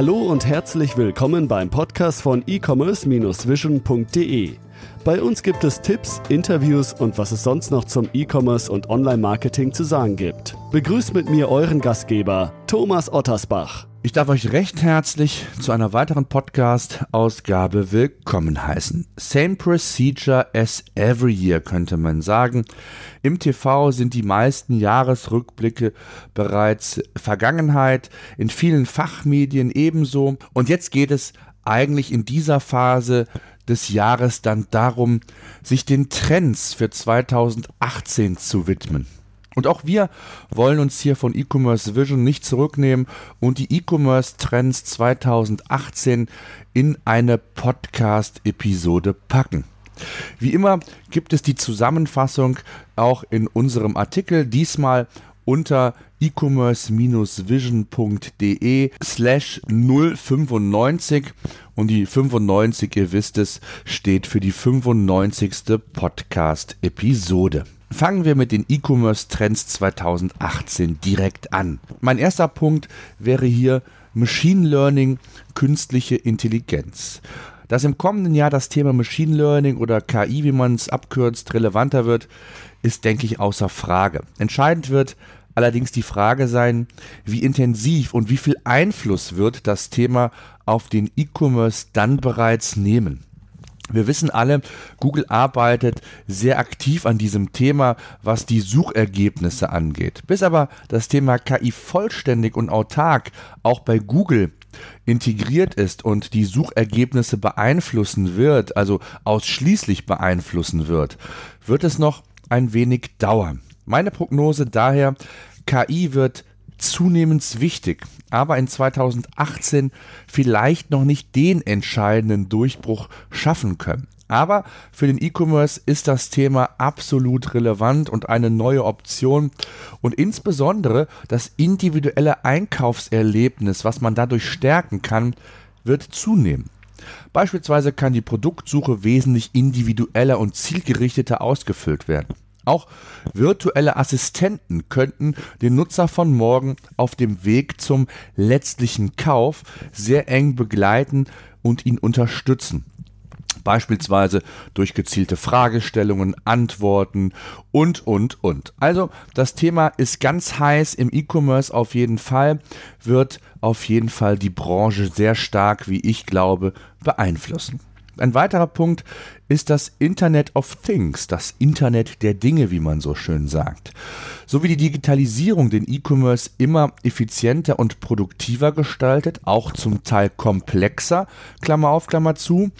Hallo und herzlich willkommen beim Podcast von e-commerce-vision.de. Bei uns gibt es Tipps, Interviews und was es sonst noch zum E-Commerce und Online-Marketing zu sagen gibt. Begrüßt mit mir euren Gastgeber, Thomas Ottersbach. Ich darf euch recht herzlich zu einer weiteren Podcast-Ausgabe willkommen heißen. Same procedure as every year, könnte man sagen. Im TV sind die meisten Jahresrückblicke bereits Vergangenheit, in vielen Fachmedien ebenso. Und jetzt geht es eigentlich in dieser Phase des Jahres dann darum, sich den Trends für 2018 zu widmen. Und auch wir wollen uns hier von E-Commerce Vision nicht zurücknehmen und die E-Commerce Trends 2018 in eine Podcast-Episode packen. Wie immer gibt es die Zusammenfassung auch in unserem Artikel, diesmal unter e-commerce-vision.de slash 095 und die 95, ihr wisst es, steht für die 95. Podcast-Episode. Fangen wir mit den E-Commerce Trends 2018 direkt an. Mein erster Punkt wäre hier Machine Learning, künstliche Intelligenz. Dass im kommenden Jahr das Thema Machine Learning oder KI, wie man es abkürzt, relevanter wird, ist, denke ich, außer Frage. Entscheidend wird allerdings die Frage sein, wie intensiv und wie viel Einfluss wird das Thema auf den E-Commerce dann bereits nehmen. Wir wissen alle, Google arbeitet sehr aktiv an diesem Thema, was die Suchergebnisse angeht. Bis aber das Thema KI vollständig und autark auch bei Google integriert ist und die Suchergebnisse beeinflussen wird, also ausschließlich beeinflussen wird, wird es noch ein wenig dauern. Meine Prognose daher, KI wird zunehmend wichtig, aber in 2018 vielleicht noch nicht den entscheidenden Durchbruch schaffen können. Aber für den E-Commerce ist das Thema absolut relevant und eine neue Option und insbesondere das individuelle Einkaufserlebnis, was man dadurch stärken kann, wird zunehmen. Beispielsweise kann die Produktsuche wesentlich individueller und zielgerichteter ausgefüllt werden. Auch virtuelle Assistenten könnten den Nutzer von morgen auf dem Weg zum letztlichen Kauf sehr eng begleiten und ihn unterstützen. Beispielsweise durch gezielte Fragestellungen, Antworten und, und, und. Also das Thema ist ganz heiß im E-Commerce auf jeden Fall, wird auf jeden Fall die Branche sehr stark, wie ich glaube, beeinflussen. Ein weiterer Punkt ist das Internet of Things, das Internet der Dinge, wie man so schön sagt. So wie die Digitalisierung den E-Commerce immer effizienter und produktiver gestaltet, auch zum Teil komplexer, Klammer auf, Klammer zu,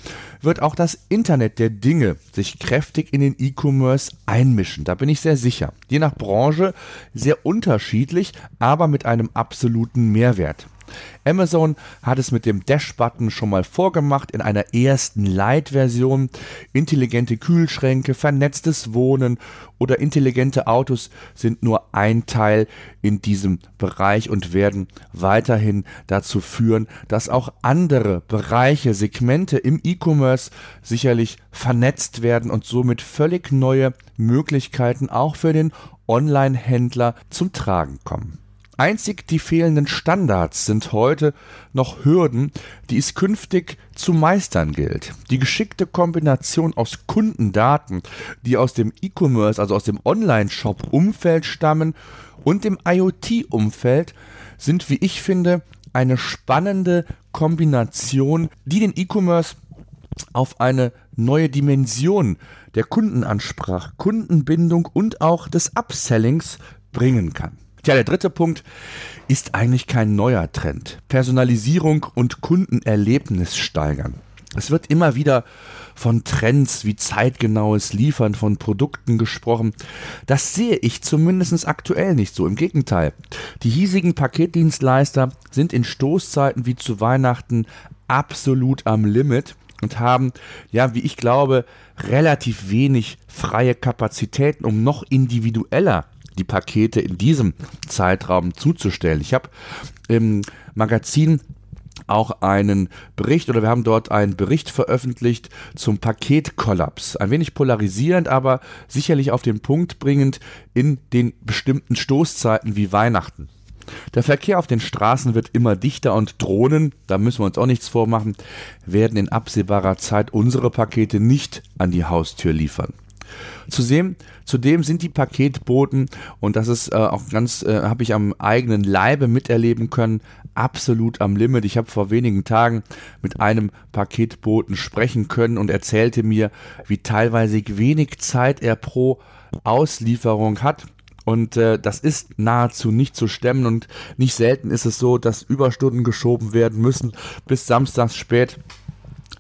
wird auch das Internet der Dinge sich kräftig in den E-Commerce einmischen. Da bin ich sehr sicher. Je nach Branche sehr unterschiedlich, aber mit einem absoluten Mehrwert. Amazon hat es mit dem Dash-Button schon mal vorgemacht in einer ersten Light-Version. Intelligente Kühlschränke, vernetztes Wohnen oder intelligente Autos sind nur ein Teil in diesem Bereich und werden weiterhin dazu führen, dass auch andere Bereiche, Segmente im E-Commerce sicherlich vernetzt werden und somit völlig neue Möglichkeiten auch für den Online-Händler zum Tragen kommen. Einzig die fehlenden Standards sind heute noch Hürden, die es künftig zu meistern gilt. Die geschickte Kombination aus Kundendaten, die aus dem E-Commerce, also aus dem Online-Shop-Umfeld stammen, und dem IoT-Umfeld sind, wie ich finde, eine spannende Kombination, die den E-Commerce auf eine neue Dimension der Kundenansprache, Kundenbindung und auch des Upsellings bringen kann. Tja, der dritte Punkt ist eigentlich kein neuer Trend. Personalisierung und Kundenerlebnis steigern. Es wird immer wieder von Trends wie zeitgenaues Liefern von Produkten gesprochen. Das sehe ich zumindest aktuell nicht so. Im Gegenteil. Die hiesigen Paketdienstleister sind in Stoßzeiten wie zu Weihnachten absolut am Limit und haben, ja, wie ich glaube, relativ wenig freie Kapazitäten, um noch individueller die Pakete in diesem Zeitraum zuzustellen. Ich habe im Magazin auch einen Bericht oder wir haben dort einen Bericht veröffentlicht zum Paketkollaps. Ein wenig polarisierend, aber sicherlich auf den Punkt bringend in den bestimmten Stoßzeiten wie Weihnachten. Der Verkehr auf den Straßen wird immer dichter und Drohnen, da müssen wir uns auch nichts vormachen, werden in absehbarer Zeit unsere Pakete nicht an die Haustür liefern. Zudem, zudem sind die Paketboten, und das ist äh, auch ganz, äh, habe ich am eigenen Leibe miterleben können, absolut am Limit. Ich habe vor wenigen Tagen mit einem Paketboten sprechen können und erzählte mir, wie teilweise wenig Zeit er pro Auslieferung hat. Und äh, das ist nahezu nicht zu stemmen und nicht selten ist es so, dass Überstunden geschoben werden müssen bis samstags spät.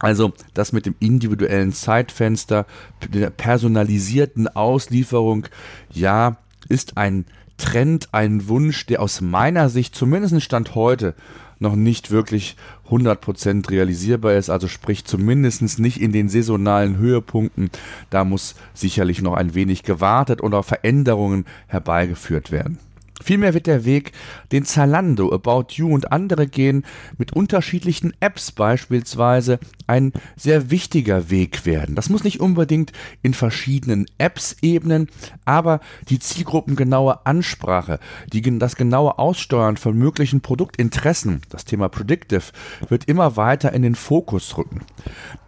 Also das mit dem individuellen Zeitfenster, der personalisierten Auslieferung, ja, ist ein Trend, ein Wunsch, der aus meiner Sicht zumindest Stand heute noch nicht wirklich 100% realisierbar ist, also sprich zumindest nicht in den saisonalen Höhepunkten. Da muss sicherlich noch ein wenig gewartet oder Veränderungen herbeigeführt werden. Vielmehr wird der Weg, den Zalando, About You und andere gehen, mit unterschiedlichen Apps beispielsweise, ein sehr wichtiger Weg werden. Das muss nicht unbedingt in verschiedenen Apps ebnen, aber die zielgruppengenaue Ansprache, die, das genaue Aussteuern von möglichen Produktinteressen, das Thema Predictive, wird immer weiter in den Fokus rücken.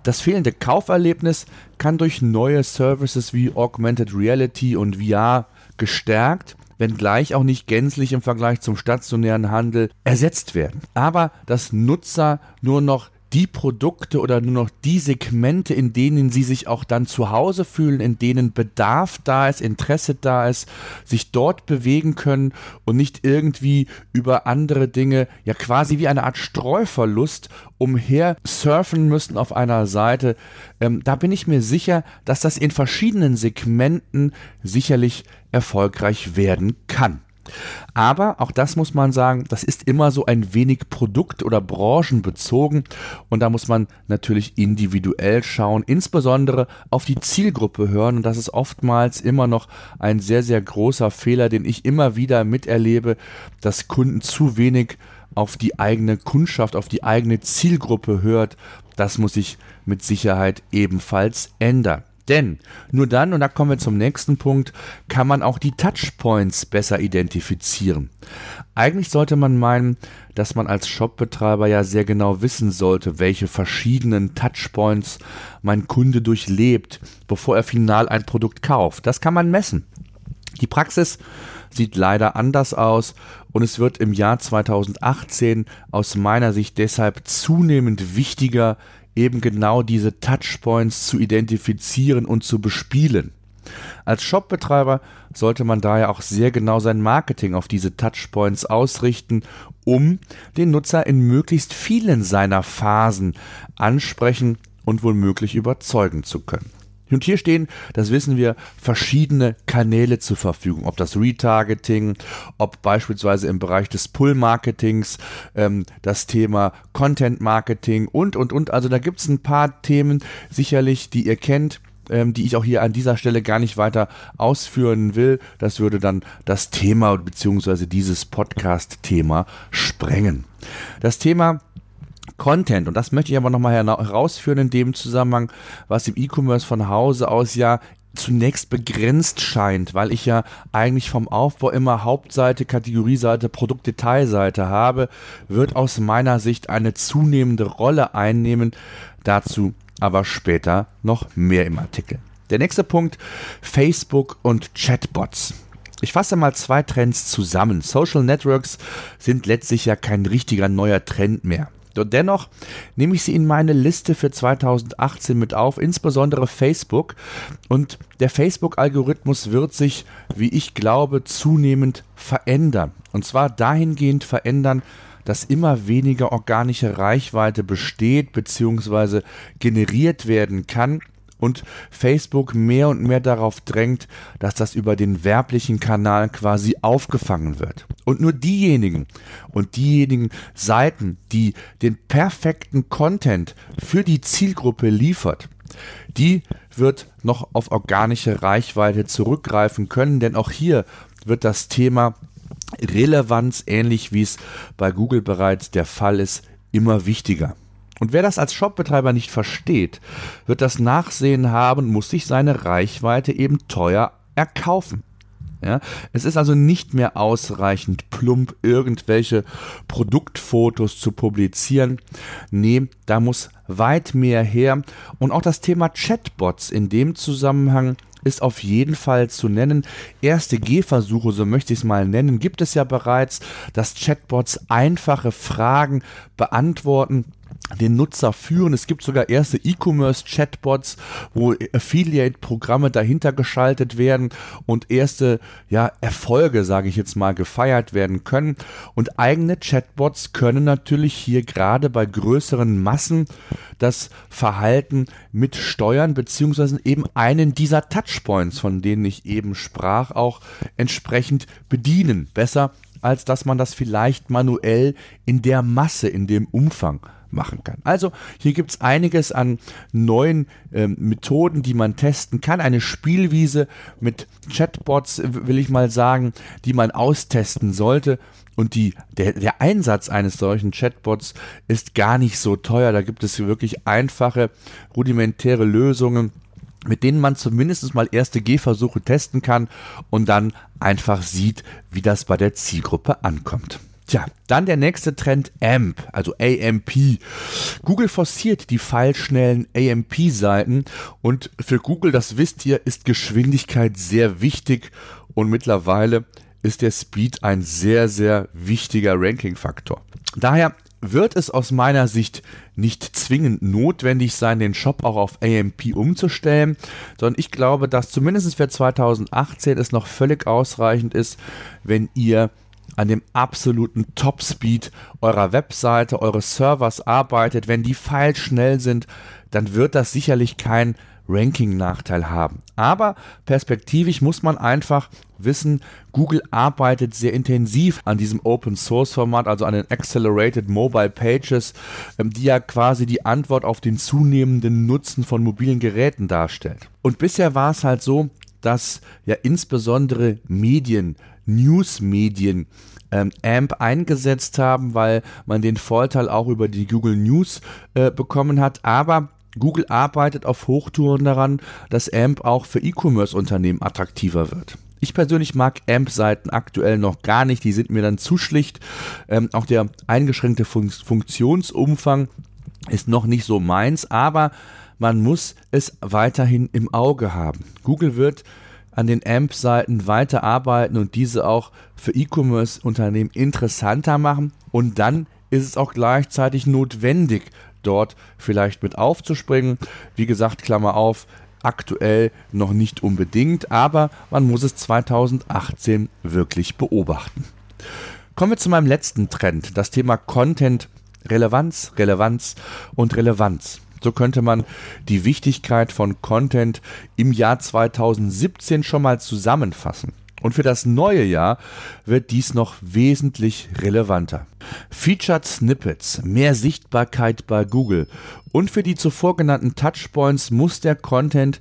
Das fehlende Kauferlebnis kann durch neue Services wie Augmented Reality und VR gestärkt wenngleich auch nicht gänzlich im Vergleich zum stationären Handel ersetzt werden. Aber dass Nutzer nur noch die Produkte oder nur noch die Segmente, in denen sie sich auch dann zu Hause fühlen, in denen Bedarf da ist, Interesse da ist, sich dort bewegen können und nicht irgendwie über andere Dinge, ja quasi wie eine Art Streuverlust umher surfen müssen auf einer Seite. Ähm, da bin ich mir sicher, dass das in verschiedenen Segmenten sicherlich erfolgreich werden kann. Aber auch das muss man sagen, das ist immer so ein wenig produkt- oder branchenbezogen und da muss man natürlich individuell schauen, insbesondere auf die Zielgruppe hören und das ist oftmals immer noch ein sehr, sehr großer Fehler, den ich immer wieder miterlebe, dass Kunden zu wenig auf die eigene Kundschaft, auf die eigene Zielgruppe hört. Das muss sich mit Sicherheit ebenfalls ändern. Denn nur dann, und da kommen wir zum nächsten Punkt, kann man auch die Touchpoints besser identifizieren. Eigentlich sollte man meinen, dass man als Shopbetreiber ja sehr genau wissen sollte, welche verschiedenen Touchpoints mein Kunde durchlebt, bevor er final ein Produkt kauft. Das kann man messen. Die Praxis sieht leider anders aus und es wird im Jahr 2018 aus meiner Sicht deshalb zunehmend wichtiger, eben genau diese Touchpoints zu identifizieren und zu bespielen. Als Shopbetreiber sollte man daher auch sehr genau sein Marketing auf diese Touchpoints ausrichten, um den Nutzer in möglichst vielen seiner Phasen ansprechen und womöglich überzeugen zu können. Und hier stehen, das wissen wir, verschiedene Kanäle zur Verfügung. Ob das Retargeting, ob beispielsweise im Bereich des Pull-Marketings ähm, das Thema Content-Marketing und, und, und. Also da gibt es ein paar Themen sicherlich, die ihr kennt ähm, die ich auch hier an dieser Stelle gar nicht weiter ausführen will. Das würde dann das Thema bzw. dieses Podcast-Thema sprengen. Das Thema Content. Und das möchte ich aber nochmal herausführen in dem Zusammenhang, was im E-Commerce von Hause aus ja zunächst begrenzt scheint, weil ich ja eigentlich vom Aufbau immer Hauptseite, Kategorieseite, Produktdetailseite habe, wird aus meiner Sicht eine zunehmende Rolle einnehmen. Dazu aber später noch mehr im Artikel. Der nächste Punkt, Facebook und Chatbots. Ich fasse mal zwei Trends zusammen. Social Networks sind letztlich ja kein richtiger neuer Trend mehr. Und dennoch nehme ich sie in meine Liste für 2018 mit auf, insbesondere Facebook. Und der Facebook-Algorithmus wird sich, wie ich glaube, zunehmend verändern. Und zwar dahingehend verändern, dass immer weniger organische Reichweite besteht bzw. generiert werden kann und Facebook mehr und mehr darauf drängt, dass das über den werblichen Kanal quasi aufgefangen wird. Und nur diejenigen und diejenigen Seiten, die den perfekten Content für die Zielgruppe liefert, die wird noch auf organische Reichweite zurückgreifen können, denn auch hier wird das Thema Relevanz, ähnlich wie es bei Google bereits der Fall ist, immer wichtiger. Und wer das als Shopbetreiber nicht versteht, wird das Nachsehen haben, muss sich seine Reichweite eben teuer erkaufen. Ja? Es ist also nicht mehr ausreichend plump irgendwelche Produktfotos zu publizieren. Nee, da muss weit mehr her. Und auch das Thema Chatbots in dem Zusammenhang ist auf jeden Fall zu nennen. Erste Gehversuche, so möchte ich es mal nennen, gibt es ja bereits, dass Chatbots einfache Fragen beantworten den Nutzer führen. Es gibt sogar erste E-Commerce-Chatbots, wo Affiliate-Programme dahinter geschaltet werden und erste ja, Erfolge, sage ich jetzt mal, gefeiert werden können. Und eigene Chatbots können natürlich hier gerade bei größeren Massen das Verhalten mit steuern, beziehungsweise eben einen dieser Touchpoints, von denen ich eben sprach, auch entsprechend bedienen. Besser als dass man das vielleicht manuell in der Masse, in dem Umfang machen kann. Also hier gibt es einiges an neuen ähm, Methoden, die man testen kann. Eine Spielwiese mit Chatbots, will ich mal sagen, die man austesten sollte. Und die, der, der Einsatz eines solchen Chatbots ist gar nicht so teuer. Da gibt es wirklich einfache, rudimentäre Lösungen mit denen man zumindest mal erste Gehversuche testen kann und dann einfach sieht, wie das bei der Zielgruppe ankommt. Tja, dann der nächste Trend AMP, also AMP. Google forciert die pfeilschnellen AMP-Seiten und für Google, das wisst ihr, ist Geschwindigkeit sehr wichtig und mittlerweile ist der Speed ein sehr, sehr wichtiger Ranking-Faktor. Daher wird es aus meiner Sicht nicht zwingend notwendig sein, den Shop auch auf AMP umzustellen, sondern ich glaube, dass zumindest für 2018 es noch völlig ausreichend ist, wenn ihr an dem absoluten Top-Speed eurer Webseite, eures Servers arbeitet, wenn die Files schnell sind, dann wird das sicherlich kein Ranking-Nachteil haben. Aber perspektivisch muss man einfach wissen, Google arbeitet sehr intensiv an diesem Open Source Format, also an den Accelerated Mobile Pages, ähm, die ja quasi die Antwort auf den zunehmenden Nutzen von mobilen Geräten darstellt. Und bisher war es halt so, dass ja insbesondere Medien News-Medien ähm, AMP eingesetzt haben, weil man den Vorteil auch über die Google News äh, bekommen hat. Aber Google arbeitet auf Hochtouren daran, dass AMP auch für E-Commerce-Unternehmen attraktiver wird. Ich persönlich mag AMP-Seiten aktuell noch gar nicht, die sind mir dann zu schlicht. Ähm, auch der eingeschränkte Fun Funktionsumfang ist noch nicht so meins, aber man muss es weiterhin im Auge haben. Google wird an den AMP-Seiten weiterarbeiten und diese auch für E-Commerce-Unternehmen interessanter machen. Und dann ist es auch gleichzeitig notwendig, dort vielleicht mit aufzuspringen. Wie gesagt, Klammer auf, aktuell noch nicht unbedingt, aber man muss es 2018 wirklich beobachten. Kommen wir zu meinem letzten Trend, das Thema Content Relevanz, Relevanz und Relevanz. So könnte man die Wichtigkeit von Content im Jahr 2017 schon mal zusammenfassen. Und für das neue Jahr wird dies noch wesentlich relevanter. Featured Snippets, mehr Sichtbarkeit bei Google und für die zuvor genannten Touchpoints muss der Content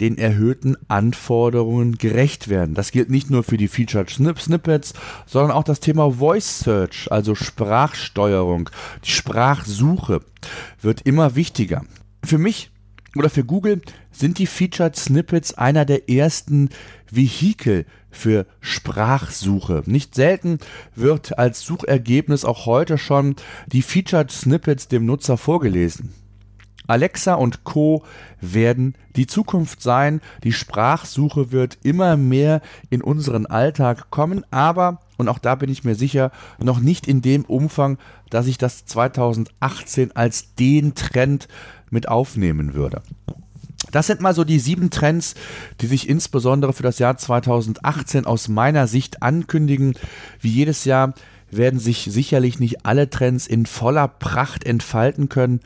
den erhöhten Anforderungen gerecht werden. Das gilt nicht nur für die Featured Snippets, sondern auch das Thema Voice Search, also Sprachsteuerung, die Sprachsuche wird immer wichtiger. Für mich oder für Google sind die Featured Snippets einer der ersten Vehikel für Sprachsuche. Nicht selten wird als Suchergebnis auch heute schon die Featured Snippets dem Nutzer vorgelesen. Alexa und Co werden die Zukunft sein. Die Sprachsuche wird immer mehr in unseren Alltag kommen, aber, und auch da bin ich mir sicher, noch nicht in dem Umfang, dass ich das 2018 als den Trend mit aufnehmen würde. Das sind mal so die sieben Trends, die sich insbesondere für das Jahr 2018 aus meiner Sicht ankündigen. Wie jedes Jahr werden sich sicherlich nicht alle Trends in voller Pracht entfalten können,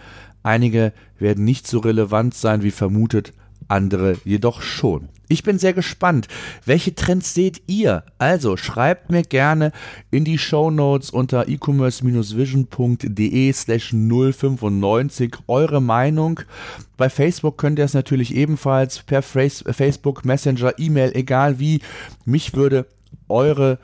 Einige werden nicht so relevant sein wie vermutet, andere jedoch schon. Ich bin sehr gespannt. Welche Trends seht ihr? Also schreibt mir gerne in die Show Notes unter e-commerce-vision.de slash 095 eure Meinung. Bei Facebook könnt ihr es natürlich ebenfalls per Facebook Messenger, E-Mail, egal wie. Mich würde eure,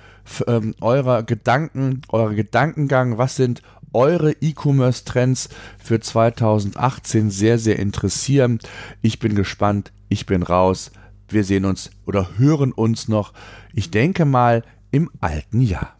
ähm, eurer Gedanken, euer Gedankengang, was sind eure E-Commerce-Trends für 2018 sehr, sehr interessieren. Ich bin gespannt. Ich bin raus. wir sehen uns oder hören uns noch, ich denke mal, im alten Jahr.